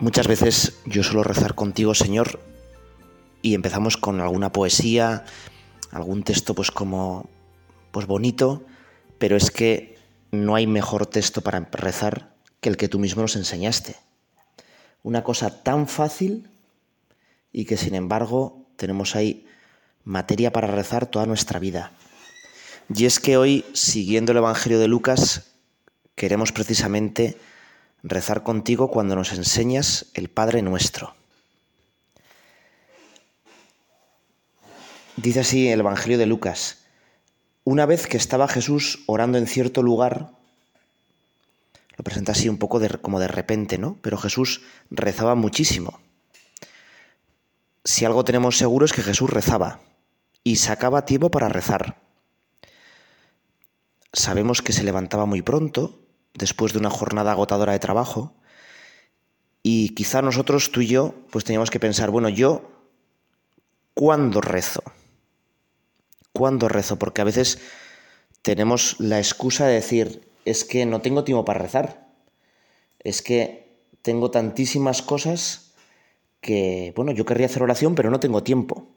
Muchas veces yo suelo rezar contigo, Señor, y empezamos con alguna poesía, algún texto pues como pues bonito, pero es que no hay mejor texto para rezar que el que tú mismo nos enseñaste. Una cosa tan fácil y que sin embargo tenemos ahí materia para rezar toda nuestra vida. Y es que hoy, siguiendo el Evangelio de Lucas, queremos precisamente rezar contigo cuando nos enseñas el Padre nuestro. Dice así el Evangelio de Lucas, una vez que estaba Jesús orando en cierto lugar, lo presenta así un poco de, como de repente, ¿no? Pero Jesús rezaba muchísimo. Si algo tenemos seguro es que Jesús rezaba y sacaba tiempo para rezar. Sabemos que se levantaba muy pronto, después de una jornada agotadora de trabajo. Y quizá nosotros, tú y yo, pues teníamos que pensar, bueno, yo, ¿cuándo rezo? ¿Cuándo rezo? Porque a veces tenemos la excusa de decir, es que no tengo tiempo para rezar. Es que tengo tantísimas cosas que, bueno, yo querría hacer oración, pero no tengo tiempo.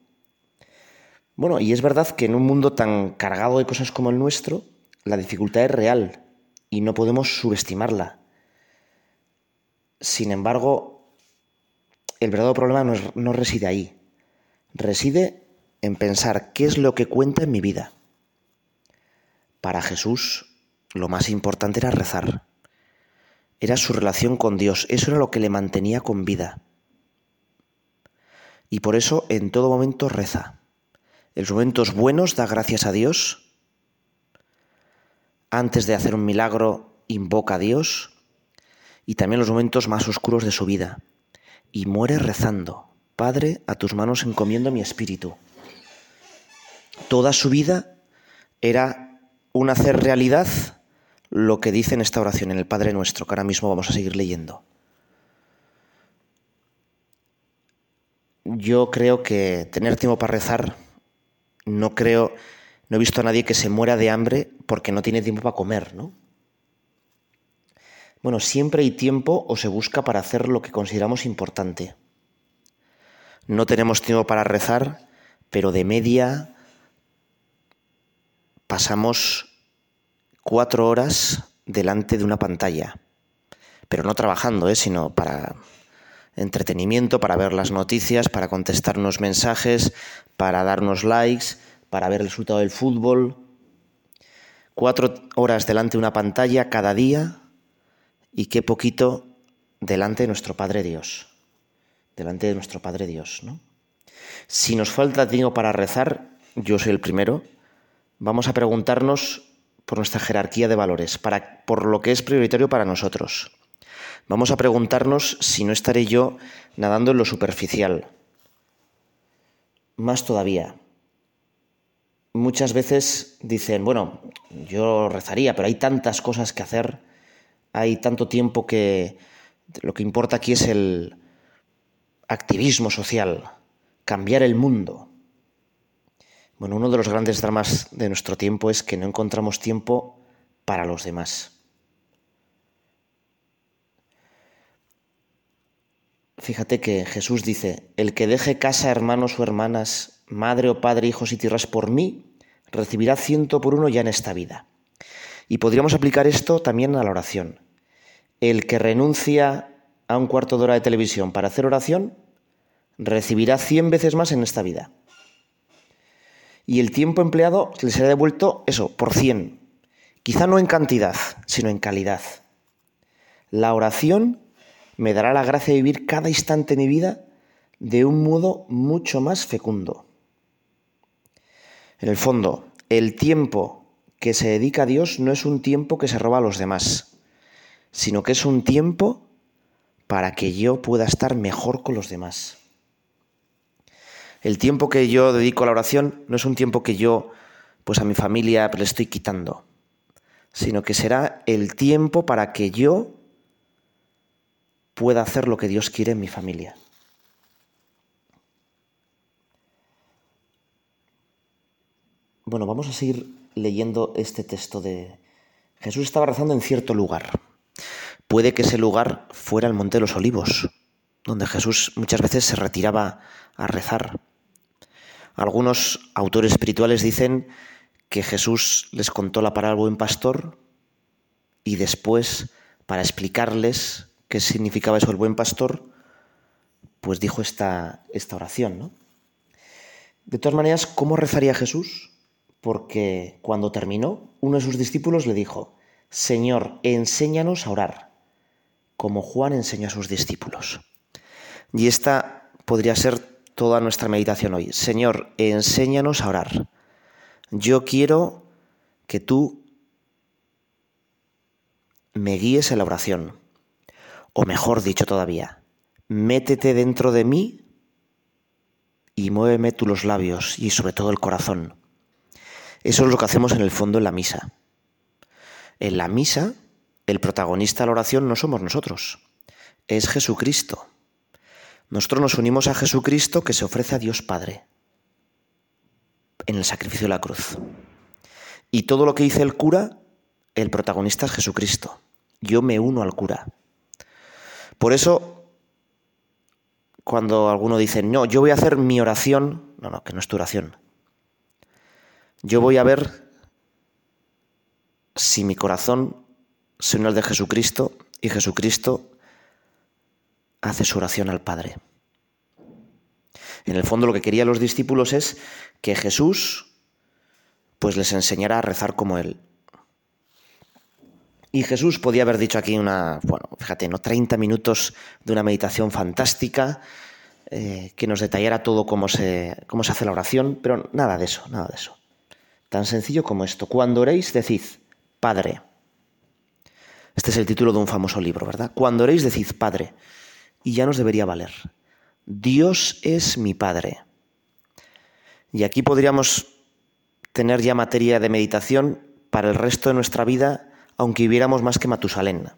Bueno, y es verdad que en un mundo tan cargado de cosas como el nuestro, la dificultad es real y no podemos subestimarla. Sin embargo, el verdadero problema no, reside ahí. Reside en pensar qué es lo que cuenta en mi vida. Para Jesús, lo más importante era rezar. Era su relación con Dios. Eso era lo que le mantenía con vida. Y por eso en todo momento reza. En los momentos buenos da gracias a Dios antes de hacer un milagro, invoca a Dios y también los momentos más oscuros de su vida. Y muere rezando, Padre, a tus manos encomiendo mi espíritu. Toda su vida era un hacer realidad lo que dice en esta oración, en el Padre Nuestro, que ahora mismo vamos a seguir leyendo. Yo creo que tener tiempo para rezar, no creo no he visto a nadie que se muera de hambre porque no tiene tiempo para comer, ¿no? Bueno, siempre hay tiempo o se busca para hacer lo que consideramos importante. No tenemos tiempo para rezar, pero de media pasamos cuatro horas delante de una pantalla. Pero no trabajando, ¿eh? sino para entretenimiento, para ver las noticias, para contestarnos mensajes, para darnos likes, para ver el resultado del fútbol, cuatro horas delante de una pantalla cada día y qué poquito delante de nuestro Padre Dios, delante de nuestro Padre Dios, ¿no? Si nos falta tiempo para rezar, yo soy el primero, vamos a preguntarnos por nuestra jerarquía de valores, para, por lo que es prioritario para nosotros. Vamos a preguntarnos si no estaré yo nadando en lo superficial. Más todavía, muchas veces dicen, bueno, yo rezaría, pero hay tantas cosas que hacer, hay tanto tiempo que lo que importa aquí es el activismo social, cambiar el mundo. Bueno, uno de los grandes dramas de nuestro tiempo es que no encontramos tiempo para los demás. Fíjate que Jesús dice, el que deje casa, hermanos o hermanas, madre o padre, hijos y tierras por mí, recibirá ciento por uno ya en esta vida. Y podríamos aplicar esto también a la oración. El que renuncia a un cuarto de hora de televisión para hacer oración, recibirá cien veces más en esta vida. Y el tiempo empleado le será devuelto eso, por cien. Quizá no en cantidad, sino en calidad. La oración me dará la gracia de vivir cada instante de mi vida de un modo mucho más fecundo. En el fondo, el tiempo que se dedica a Dios no es un tiempo que se roba a los demás, sino que es un tiempo para que yo pueda estar mejor con los demás. El tiempo que yo dedico a la oración no es un tiempo que yo, pues a mi familia le estoy quitando, sino que será el tiempo para que yo pueda hacer lo que Dios quiere en mi familia. Bueno, vamos a seguir leyendo este texto de Jesús estaba rezando en cierto lugar. Puede que ese lugar fuera el Monte de los Olivos, donde Jesús muchas veces se retiraba a rezar. Algunos autores espirituales dicen que Jesús les contó la parábola buen pastor y después, para explicarles qué significaba eso el buen pastor, pues dijo esta, esta oración. ¿no? De todas maneras, ¿cómo rezaría Jesús? Porque cuando terminó, uno de sus discípulos le dijo, Señor, enséñanos a orar, como Juan enseñó a sus discípulos. Y esta podría ser toda nuestra meditación hoy. Señor, enséñanos a orar. Yo quiero que tú me guíes en la oración. O mejor dicho todavía, métete dentro de mí y muéveme tú los labios y sobre todo el corazón. Eso es lo que hacemos en el fondo en la misa. En la misa, el protagonista de la oración no somos nosotros, es Jesucristo. Nosotros nos unimos a Jesucristo que se ofrece a Dios Padre en el sacrificio de la cruz. Y todo lo que dice el cura, el protagonista es Jesucristo. Yo me uno al cura. Por eso, cuando alguno dice, no, yo voy a hacer mi oración, no, no, que no es tu oración. Yo voy a ver si mi corazón se une al de Jesucristo y Jesucristo hace su oración al Padre. En el fondo lo que querían los discípulos es que Jesús pues les enseñara a rezar como él. Y Jesús podía haber dicho aquí una, bueno, fíjate, ¿no? 30 minutos de una meditación fantástica eh, que nos detallara todo cómo se, cómo se hace la oración, pero nada de eso, nada de eso. Tan sencillo como esto. Cuando oréis, decid, Padre. Este es el título de un famoso libro, ¿verdad? Cuando oréis, decid Padre. Y ya nos debería valer. Dios es mi Padre. Y aquí podríamos tener ya materia de meditación para el resto de nuestra vida, aunque viviéramos más que Matusalén.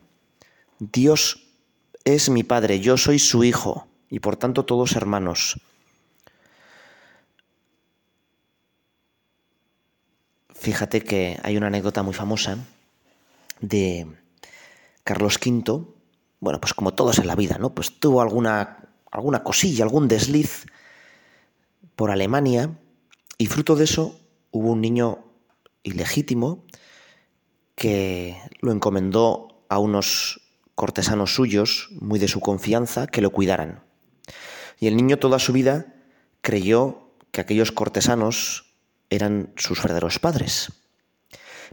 Dios es mi Padre, yo soy su Hijo, y por tanto todos hermanos. Fíjate que hay una anécdota muy famosa de Carlos V, bueno, pues como todos en la vida, ¿no? Pues tuvo alguna, alguna cosilla, algún desliz por Alemania y fruto de eso hubo un niño ilegítimo que lo encomendó a unos cortesanos suyos, muy de su confianza, que lo cuidaran. Y el niño toda su vida creyó que aquellos cortesanos eran sus verdaderos padres.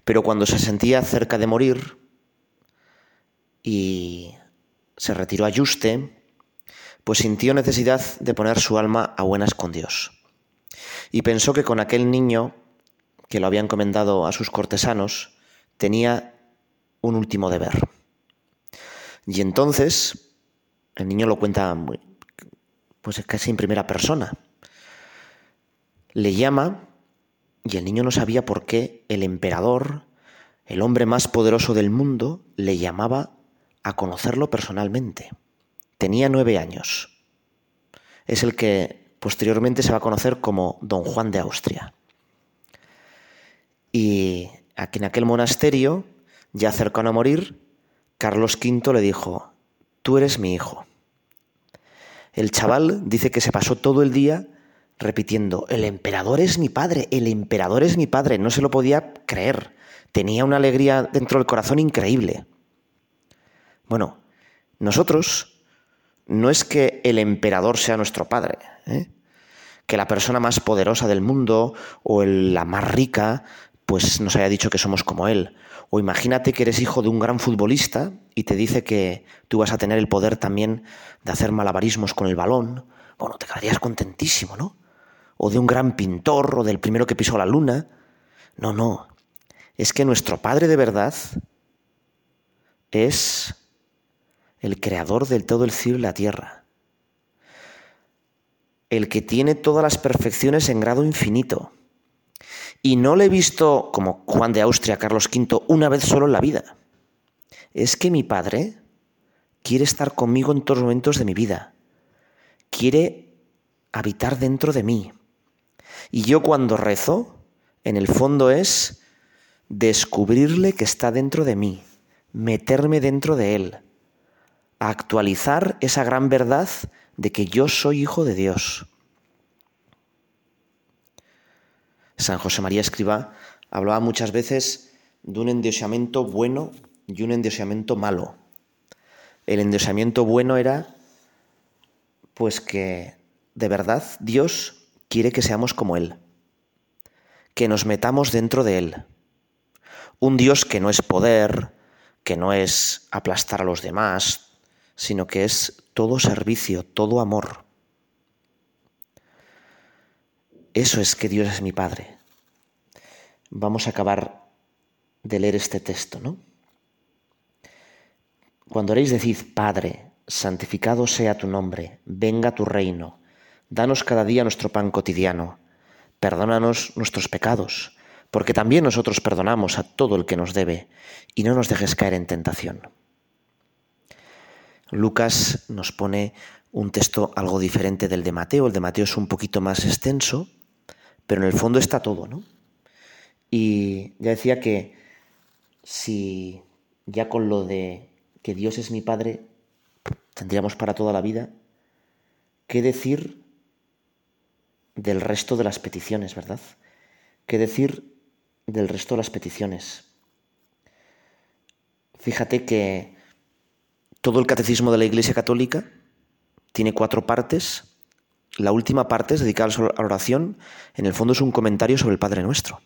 Pero cuando se sentía cerca de morir y se retiró a Yuste, pues sintió necesidad de poner su alma a buenas con Dios. Y pensó que con aquel niño que lo había encomendado a sus cortesanos, tenía un último deber. Y entonces, el niño lo cuenta pues casi en primera persona. Le llama y el niño no sabía por qué el emperador, el hombre más poderoso del mundo, le llamaba a conocerlo personalmente. Tenía nueve años. Es el que posteriormente se va a conocer como Don Juan de Austria. Y aquí en aquel monasterio, ya cercano a morir, Carlos V le dijo, tú eres mi hijo. El chaval dice que se pasó todo el día repitiendo, el emperador es mi padre, el emperador es mi padre. No se lo podía creer. Tenía una alegría dentro del corazón increíble. Bueno, nosotros no es que el emperador sea nuestro padre, ¿eh? que la persona más poderosa del mundo o la más rica pues nos haya dicho que somos como él. O imagínate que eres hijo de un gran futbolista y te dice que tú vas a tener el poder también de hacer malabarismos con el balón. Bueno, te quedarías contentísimo, ¿no? o de un gran pintor o del primero que pisó la luna. No, no. Es que nuestro Padre de verdad es el creador del todo el cielo y la tierra. el que tiene todas las perfecciones en grado infinito. Y no le he visto, como Juan de Austria, Carlos V, una vez solo en la vida. Es que mi Padre quiere estar conmigo en todos los momentos de mi vida. Quiere habitar dentro de mí. Y yo cuando rezo, en el fondo es descubrirle que está dentro de mí, meterme dentro de él, actualizar esa gran verdad de que yo soy hijo de Dios. San José María Escriba hablaba muchas veces de un endiosamiento bueno y un endiosamiento malo. El endiosamiento bueno era pues que de verdad Dios quiere que seamos como Él, que nos metamos dentro de Él. Un Dios que no es poder, que no es aplastar a los demás, sino que es todo servicio, todo amor. Eso es que Dios es mi Padre. Vamos a acabar de leer este texto, ¿no? Cuando oréis decid, Padre, santificado sea tu nombre, venga tu reino, danos cada día nuestro pan cotidiano, perdónanos nuestros pecados, porque también nosotros perdonamos a todo el que nos debe, y no nos dejes caer en tentación. Lucas nos pone un texto algo diferente del de Mateo, el de Mateo es un poquito más extenso, pero en el fondo está todo, ¿no? Y ya decía que si ya con lo de que Dios es mi Padre tendríamos para toda la vida, ¿qué decir del resto de las peticiones, verdad? ¿Qué decir del resto de las peticiones? Fíjate que todo el catecismo de la Iglesia Católica tiene cuatro partes. La última parte es dedicada a la oración. En el fondo es un comentario sobre el Padre Nuestro.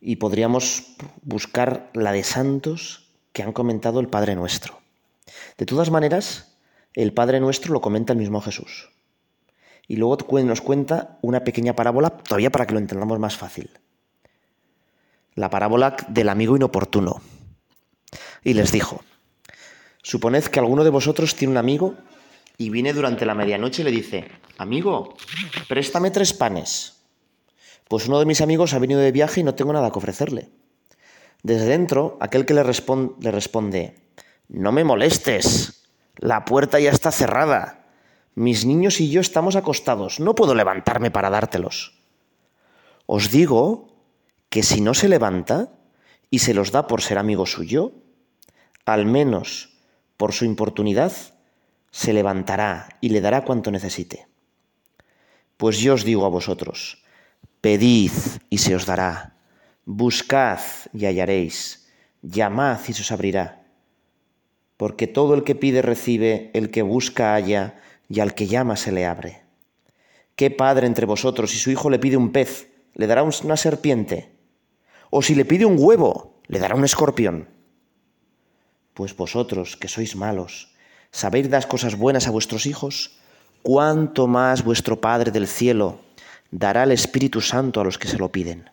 y podríamos buscar la de santos que han comentado el Padre Nuestro. De todas maneras, el Padre Nuestro lo comenta el mismo Jesús. Y luego nos cuenta una pequeña parábola, todavía para que lo entendamos más fácil. La parábola del amigo inoportuno. Y les dijo, suponed que alguno de vosotros tiene un amigo y viene durante la medianoche y le dice, amigo, préstame tres panes pues uno de mis amigos ha venido de viaje y no tengo nada que ofrecerle. Desde dentro, aquel que le, le responde, no me molestes, la puerta ya está cerrada, mis niños y yo estamos acostados, no puedo levantarme para dártelos. Os digo que si no se levanta y se los da por ser amigo suyo, al menos por su importunidad, se levantará y le dará cuanto necesite. Pues yo os digo a vosotros, Pedid y se os dará, buscad y hallaréis, llamad y se os abrirá. Porque todo el que pide recibe, el que busca halla, y al que llama se le abre. ¿Qué padre entre vosotros, si su hijo le pide un pez, le dará una serpiente? ¿O si le pide un huevo, le dará un escorpión? Pues vosotros, que sois malos, ¿sabéis dar cosas buenas a vuestros hijos? ¿Cuánto más vuestro Padre del cielo dará el Espíritu Santo a los que se lo piden.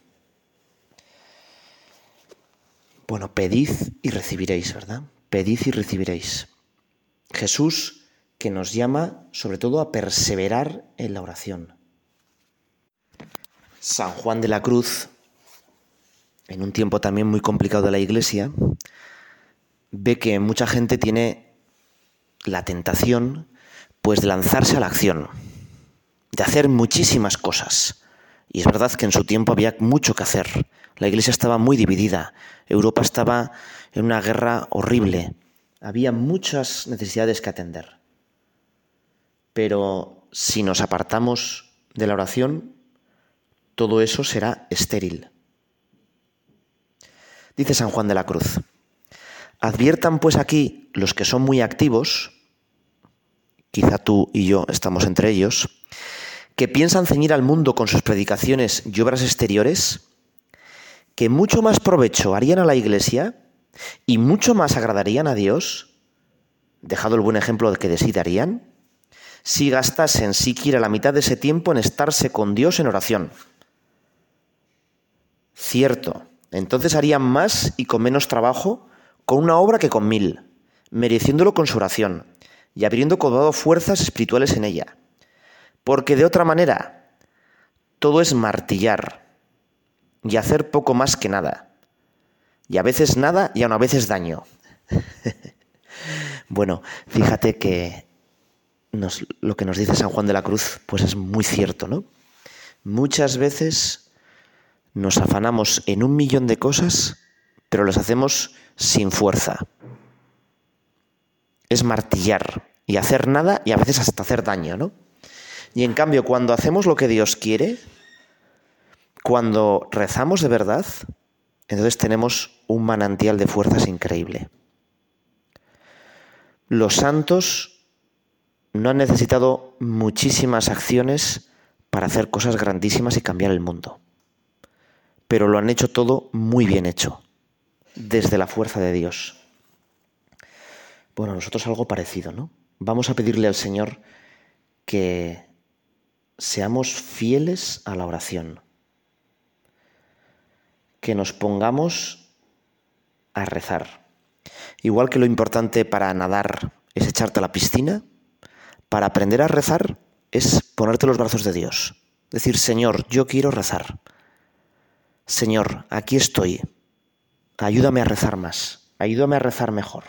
Bueno, pedid y recibiréis, ¿verdad? Pedid y recibiréis. Jesús que nos llama sobre todo a perseverar en la oración. San Juan de la Cruz, en un tiempo también muy complicado de la Iglesia, ve que mucha gente tiene la tentación pues de lanzarse a la acción de hacer muchísimas cosas. Y es verdad que en su tiempo había mucho que hacer. La iglesia estaba muy dividida. Europa estaba en una guerra horrible. Había muchas necesidades que atender. Pero si nos apartamos de la oración, todo eso será estéril. Dice San Juan de la Cruz, adviertan pues aquí los que son muy activos, quizá tú y yo estamos entre ellos, que piensan ceñir al mundo con sus predicaciones y obras exteriores, que mucho más provecho harían a la Iglesia y mucho más agradarían a Dios, dejado el buen ejemplo de que decidarían, si gastasen siquiera la mitad de ese tiempo en estarse con Dios en oración. Cierto, entonces harían más y con menos trabajo con una obra que con mil, mereciéndolo con su oración, y habiendo cobrado fuerzas espirituales en ella. Porque de otra manera, todo es martillar y hacer poco más que nada. Y a veces nada y aún a veces daño. bueno, fíjate que lo que nos dice San Juan de la Cruz, pues es muy cierto, ¿no? Muchas veces nos afanamos en un millón de cosas, pero las hacemos sin fuerza. Es martillar y hacer nada y a veces hasta hacer daño, ¿no? Y en cambio, cuando hacemos lo que Dios quiere, cuando rezamos de verdad, entonces tenemos un manantial de fuerzas increíble. Los santos no han necesitado muchísimas acciones para hacer cosas grandísimas y cambiar el mundo. Pero lo han hecho todo muy bien hecho, desde la fuerza de Dios. Bueno, nosotros algo parecido, ¿no? Vamos a pedirle al Señor que seamos fieles a la oración, que nos pongamos a rezar. Igual que lo importante para nadar es echarte a la piscina, para aprender a rezar es ponerte los brazos de Dios. Decir, Señor, yo quiero rezar. Señor, aquí estoy. Ayúdame a rezar más. Ayúdame a rezar mejor.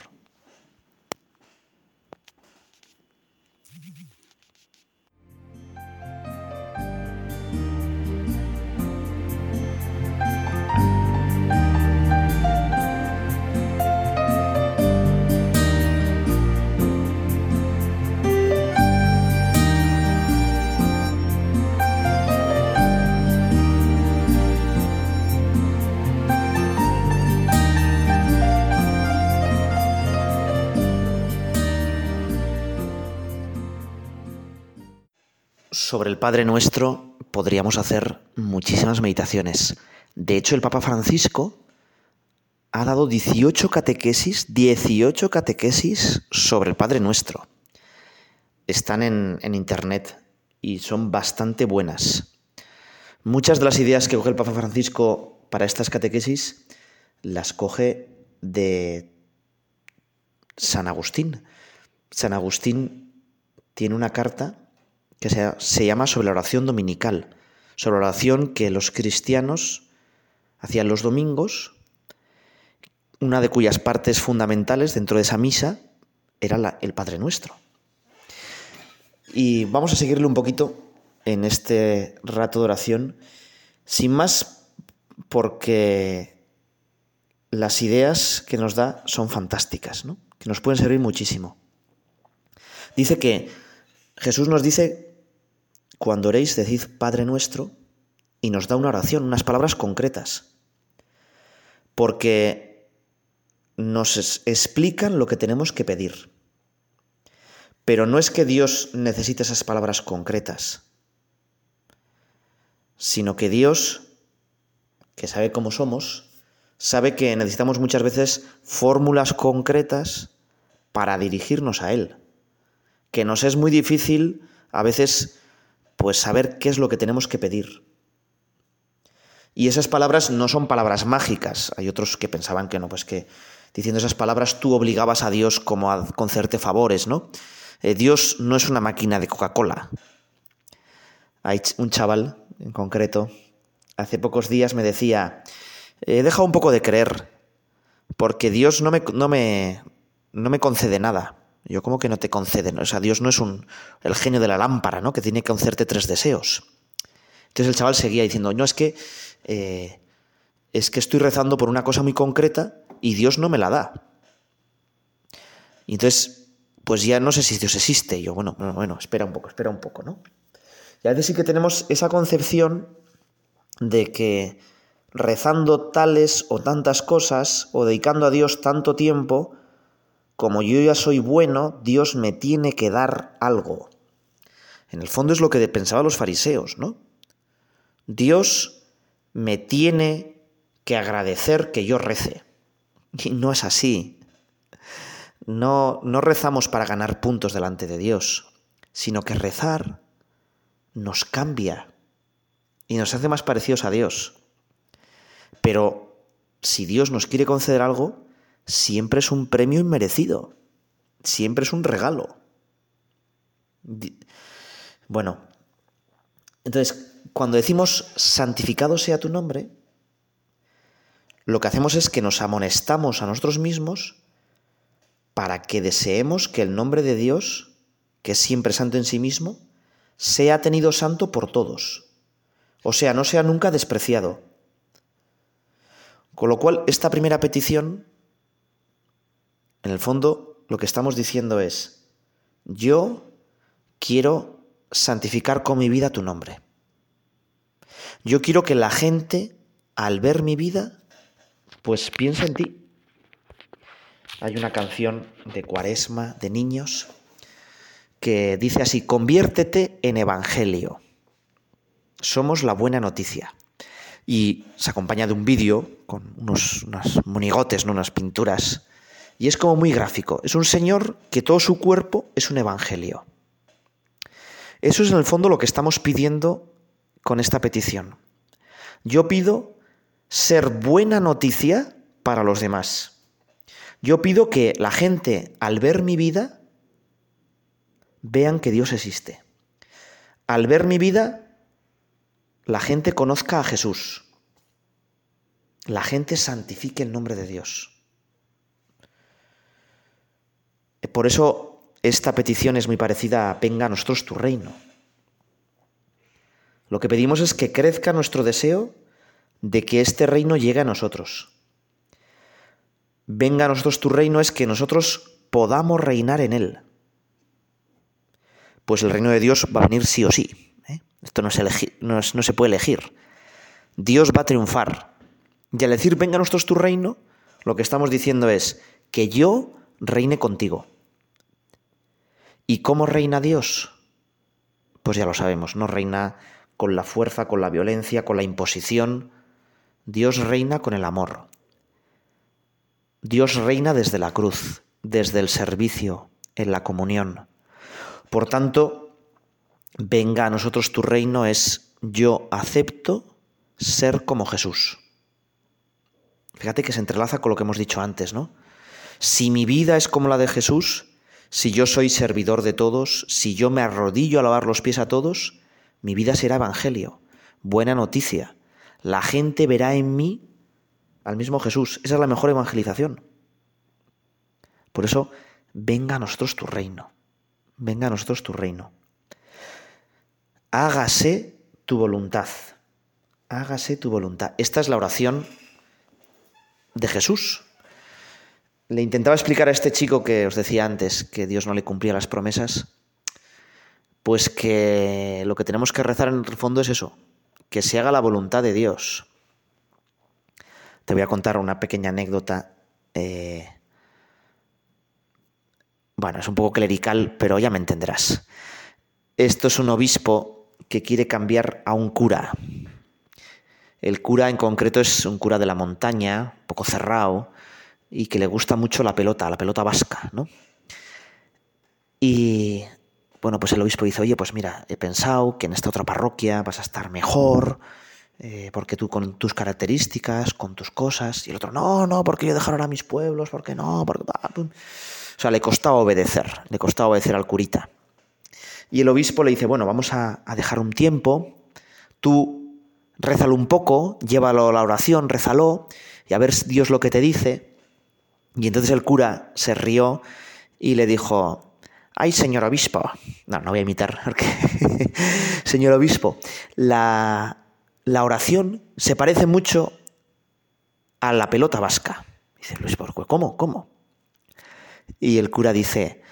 Sobre el Padre Nuestro podríamos hacer muchísimas meditaciones. De hecho, el Papa Francisco ha dado 18 catequesis, 18 catequesis sobre el Padre Nuestro. Están en, internet y son bastante buenas. Muchas de las ideas que coge el Papa Francisco para estas catequesis las coge de San Agustín. San Agustín tiene una carta que se, llama sobre la oración dominical, sobre la oración que los cristianos hacían los domingos, una de cuyas partes fundamentales dentro de esa misa era el Padre Nuestro. Y vamos a seguirle un poquito en este rato de oración, sin más porque las ideas que nos da son fantásticas, que nos pueden servir muchísimo. Dice que Jesús nos dice, cuando oréis, decid Padre nuestro, y nos da una oración, unas palabras concretas, porque nos explican lo que tenemos que pedir. Pero no es que Dios necesite esas palabras concretas, sino que Dios, que sabe cómo somos, sabe que necesitamos muchas veces fórmulas concretas para dirigirnos a Él que nos es muy difícil a veces pues saber qué es lo que tenemos que pedir. Y esas palabras no son palabras mágicas. Hay otros que pensaban que no, pues que diciendo esas palabras tú obligabas a Dios como a concederte favores, ¿no? Eh, Dios no es una máquina de Coca-Cola. Hay un chaval en concreto, hace pocos días me decía, he dejado un poco de creer, porque Dios no me, no me, no me concede nada. Yo como que no te concede, ¿no? o sea, Dios no es un, el genio de la lámpara, ¿no? Que tiene que concederte tres deseos. Entonces el chaval seguía diciendo, no, es que, eh, es que estoy rezando por una cosa muy concreta y Dios no me la da. Y entonces, pues ya no sé si Dios existe. Y yo, bueno, bueno, bueno, espera un poco, espera un poco, ¿no? Y a veces sí que tenemos esa concepción de que rezando tales o tantas cosas o dedicando a Dios tanto tiempo, como yo ya soy bueno, Dios me tiene que dar algo. En el fondo es lo que pensaban los fariseos, ¿no? Dios me tiene que agradecer que yo rece. Y no es así. No, no rezamos para ganar puntos delante de Dios, sino que rezar nos cambia y nos hace más parecidos a Dios. Pero si Dios nos quiere conceder algo, siempre es un premio inmerecido, siempre es un regalo. Bueno, entonces, cuando decimos santificado sea tu nombre, lo que hacemos es que nos amonestamos a nosotros mismos para que deseemos que el nombre de Dios, que es siempre santo en sí mismo, sea tenido santo por todos. O sea, no sea nunca despreciado. Con lo cual, esta primera petición, en el fondo, lo que estamos diciendo es, yo quiero santificar con mi vida tu nombre. Yo quiero que la gente, al ver mi vida, pues piense en ti. Hay una canción de Cuaresma de niños que dice así, conviértete en evangelio. Somos la buena noticia. Y se acompaña de un vídeo con unos, monigotes, unas pinturas. Y es como muy gráfico. Es un señor que todo su cuerpo es un evangelio. Eso es en el fondo lo que estamos pidiendo con esta petición. Yo pido ser buena noticia para los demás. Yo pido que la gente, al ver mi vida, vean que Dios existe. Al ver mi vida, la gente conozca a Jesús. La gente santifique el nombre de Dios. Por eso esta petición es muy parecida a venga a nosotros tu reino. Lo que pedimos es que crezca nuestro deseo de que este reino llegue a nosotros venga a nosotros tu reino es que nosotros podamos reinar en él. Pues el reino de Dios va a venir sí o sí. ¿eh? Esto no, no, no se puede elegir. Dios va a triunfar. Y al decir venga a nosotros tu reino, lo que estamos diciendo es que yo reine contigo. ¿Y cómo reina Dios? Pues ya lo sabemos, no reina con la fuerza, con la violencia, con la imposición. Dios reina con el amor. Dios reina desde la cruz, desde el servicio, en la comunión. Por tanto, venga a nosotros tu reino es yo acepto ser como Jesús. Fíjate que se entrelaza con lo que hemos dicho antes, ¿no? Si mi vida es como la de Jesús, si yo soy servidor de todos, si yo me arrodillo a lavar los pies a todos, mi vida será evangelio, buena noticia. La gente verá en mí al mismo Jesús. Esa es la mejor evangelización. Por eso, venga a nosotros tu reino. Venga a nosotros tu reino. Hágase tu voluntad. Hágase tu voluntad. Esta es la oración de Jesús. Le intentaba explicar a este chico que os decía antes que Dios no le cumplía las promesas, pues que lo que tenemos que rezar en el fondo es eso, que se haga la voluntad de Dios. Te voy a contar una pequeña anécdota. Eh, bueno, es un poco clerical, pero ya me entenderás. Esto es un obispo que quiere cambiar a un cura. El cura en concreto es un cura de la montaña, un poco cerrado, y que le gusta mucho la pelota, la pelota vasca, ¿no? Y bueno, pues el obispo dice, oye, pues mira, he pensado que en esta otra parroquia vas a estar mejor, eh, porque tú con tus características, con tus cosas, y el otro, no, no, porque yo dejaron a mis pueblos, porque no, porque... O sea, le costaba obedecer, le costaba obedecer al curita. Y el obispo le dice, bueno, vamos a, dejar un tiempo, tú rézalo un poco, llévalo a la oración, rézalo, y a ver Dios lo que te dice. Y entonces el cura se rió y le dijo, ay, señor obispo, no, no voy a imitar, señor obispo, la, la oración se parece mucho a la pelota vasca. Dice Luis Borcue, ¿cómo? ¿Cómo? Y el cura dice,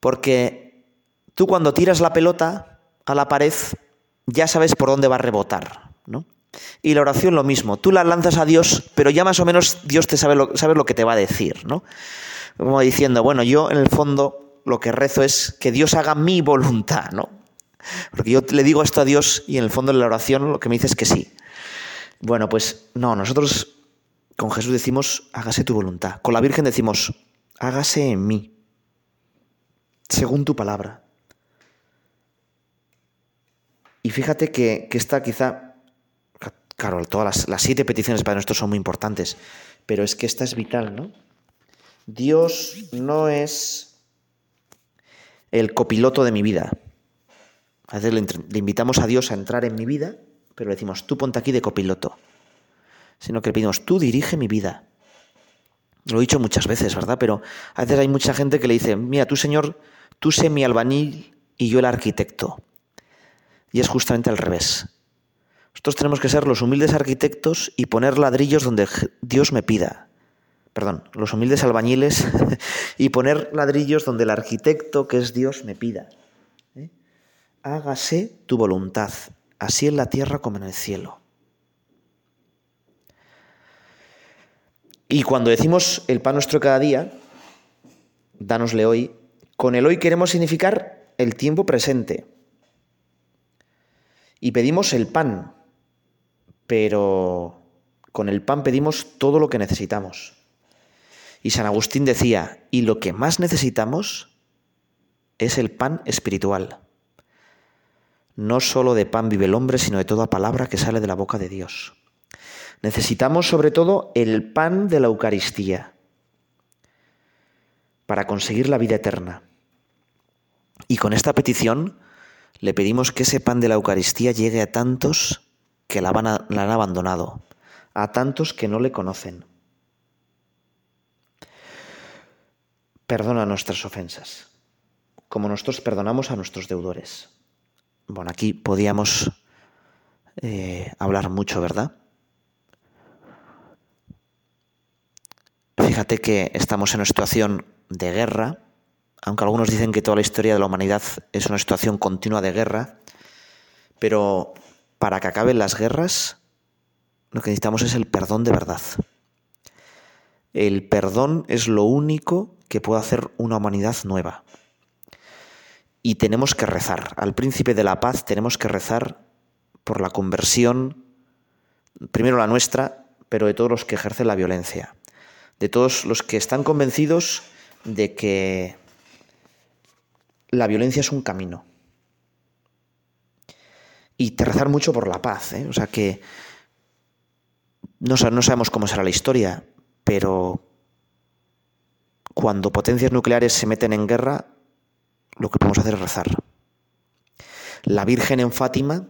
porque tú cuando tiras la pelota a la pared ya sabes por dónde va a rebotar, ¿no? Y la oración lo mismo, tú la lanzas a Dios, pero ya más o menos Dios te sabe lo, sabe lo que te va a decir, ¿no? Como diciendo, bueno, yo en el fondo lo que rezo es que Dios haga mi voluntad, ¿no? Porque yo le digo esto a Dios y en el fondo de la oración lo que me dice es que sí. Bueno, pues no, nosotros con Jesús decimos, hágase tu voluntad. Con la Virgen decimos, hágase en mí, según tu palabra. Y fíjate que, que esta quizá, claro, todas las, siete peticiones para nosotros son muy importantes, pero es que esta es vital, ¿no? Dios no es el copiloto de mi vida. A veces le, invitamos a Dios a entrar en mi vida, pero le decimos, tú ponte aquí de copiloto. Sino que le pedimos, tú dirige mi vida. Lo he dicho muchas veces, ¿verdad? Pero a veces hay mucha gente que le dice, mira, tú Señor, tú sé mi albañil y yo el arquitecto. Y es justamente al revés. Nosotros tenemos que ser los humildes arquitectos y poner ladrillos donde Dios me pida. Perdón, los humildes albañiles y poner ladrillos donde el arquitecto, que es Dios, me pida. ¿Eh? Hágase tu voluntad, así en la tierra como en el cielo. Y cuando decimos el pan nuestro cada día, dánosle hoy, con el hoy queremos significar el tiempo presente. Y pedimos el pan, pero con el pan pedimos todo lo que necesitamos. Y San Agustín decía, y lo que más necesitamos es el pan espiritual. No solo de pan vive el hombre, sino de toda palabra que sale de la boca de Dios. Necesitamos sobre todo el pan de la Eucaristía para conseguir la vida eterna. Y con esta petición le pedimos que ese pan de la Eucaristía llegue a tantos que la, han abandonado, a tantos que no le conocen. Perdona nuestras ofensas, como nosotros perdonamos a nuestros deudores. Bueno, aquí podíamos eh, hablar mucho, ¿verdad? Fíjate que estamos en una situación de guerra, aunque algunos dicen que toda la historia de la humanidad es una situación continua de guerra, pero para que acaben las guerras, lo que necesitamos es el perdón de verdad. El perdón es lo único que puede hacer una humanidad nueva. Y tenemos que rezar. Al príncipe de la paz tenemos que rezar por la conversión, primero la nuestra, pero de todos los que ejercen la violencia de todos los que están convencidos de que la violencia es un camino. Y te rezar mucho por la paz, ¿eh? o sea que no, no sabemos cómo será la historia, pero cuando potencias nucleares se meten en guerra, lo que podemos hacer es rezar. La Virgen en Fátima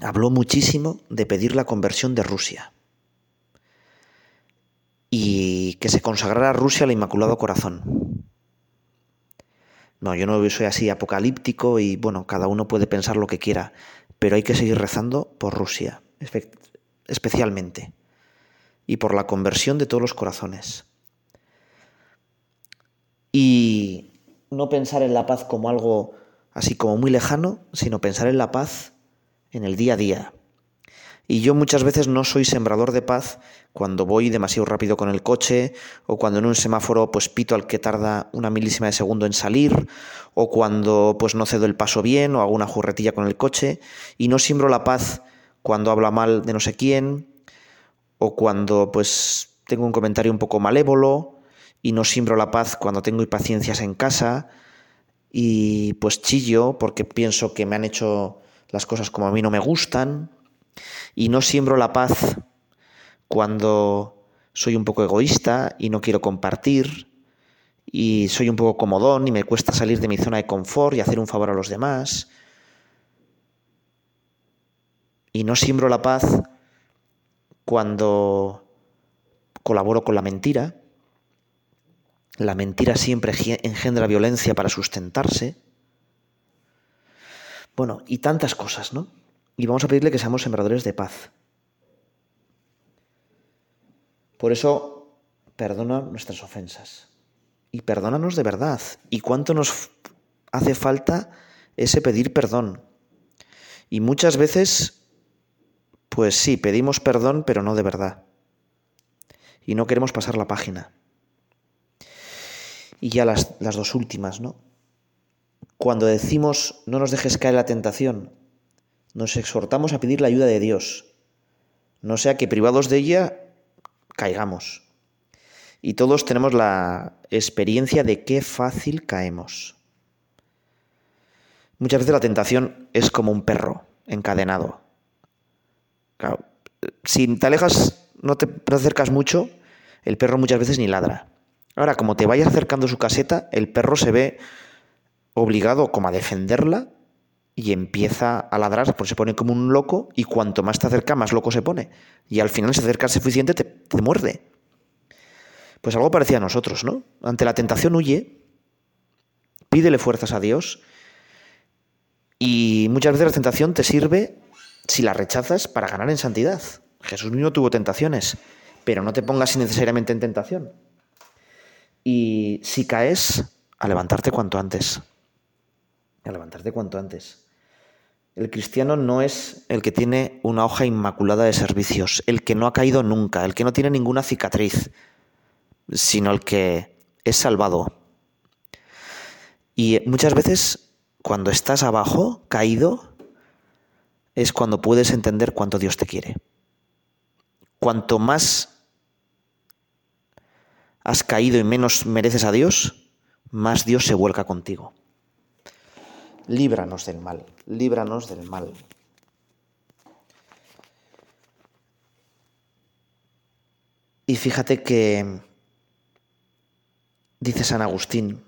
habló muchísimo de pedir la conversión de Rusia y que se consagrara a Rusia al Inmaculado Corazón. No, yo no soy así apocalíptico y bueno, cada uno puede pensar lo que quiera, pero hay que seguir rezando por Rusia, especialmente, y por la conversión de todos los corazones. Y no pensar en la paz como algo así como muy lejano, sino pensar en la paz en el día a día, y yo muchas veces no soy sembrador de paz cuando voy demasiado rápido con el coche o cuando en un semáforo pues pito al que tarda una milísima de segundo en salir o cuando pues no cedo el paso bien o hago una jurretilla con el coche y no siembro la paz cuando habla mal de no sé quién o cuando pues tengo un comentario un poco malévolo y no siembro la paz cuando tengo impaciencias en casa y pues chillo porque pienso que me han hecho las cosas como a mí no me gustan y no siembro la paz cuando soy un poco egoísta y no quiero compartir y soy un poco comodón y me cuesta salir de mi zona de confort y hacer un favor a los demás. Y no siembro la paz cuando colaboro con la mentira. La mentira siempre engendra violencia para sustentarse. Bueno, y tantas cosas, ¿no? Y vamos a pedirle que seamos sembradores de paz. Por eso, perdona nuestras ofensas. Y perdónanos de verdad. ¿Y cuánto nos hace falta ese pedir perdón? Y muchas veces, pues sí, pedimos perdón, pero no de verdad. Y no queremos pasar la página. Y ya las, las dos últimas, ¿no? Cuando decimos no nos dejes caer la tentación, nos exhortamos a pedir la ayuda de Dios, no sea que privados de ella caigamos. Y todos tenemos la experiencia de qué fácil caemos. Muchas veces la tentación es como un perro encadenado. si te alejas, no te acercas mucho, el perro muchas veces ni ladra. Ahora, como te vayas acercando a su caseta, el perro se ve obligado como a defenderla y empieza a ladrar, porque se pone como un loco y cuanto más te acerca, más loco se pone. Y al final, si se acerca suficiente, te, te muerde. Pues algo parecía a nosotros, ¿no? Ante la tentación huye, pídele fuerzas a Dios y muchas veces la tentación te sirve, si la rechazas, para ganar en santidad. Jesús mismo tuvo tentaciones, pero no te pongas innecesariamente en tentación. Y si caes, a levantarte cuanto antes. A levantarte cuanto antes. El cristiano no es el que tiene una hoja inmaculada de servicios, el que no ha caído nunca, el que no tiene ninguna cicatriz, sino el que es salvado. Y muchas veces cuando estás abajo, caído, es cuando puedes entender cuánto Dios te quiere. Cuanto más has caído y menos mereces a Dios, más Dios se vuelca contigo líbranos del mal, líbranos del mal. Y fíjate que dice San Agustín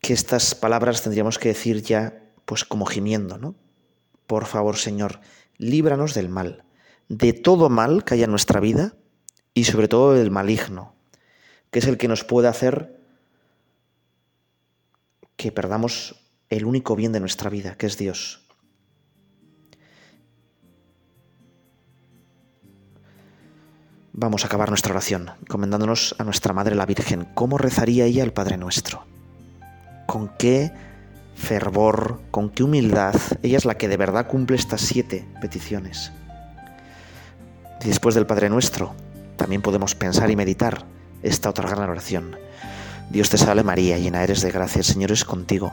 que estas palabras tendríamos que decir ya pues como gimiendo, ¿no? Por favor, Señor, líbranos del mal, de todo mal que haya en nuestra vida y sobre todo del maligno, que es el que nos puede hacer que perdamos el único bien de nuestra vida, que es Dios. Vamos a acabar nuestra oración encomendándonos a nuestra Madre la Virgen. ¿Cómo rezaría ella el Padre Nuestro? ¿Con qué fervor, con qué humildad? Ella es la que de verdad cumple estas siete peticiones. Después del Padre Nuestro, también podemos pensar y meditar esta otra gran oración. Dios te salve María, llena eres de gracia, el Señor es contigo.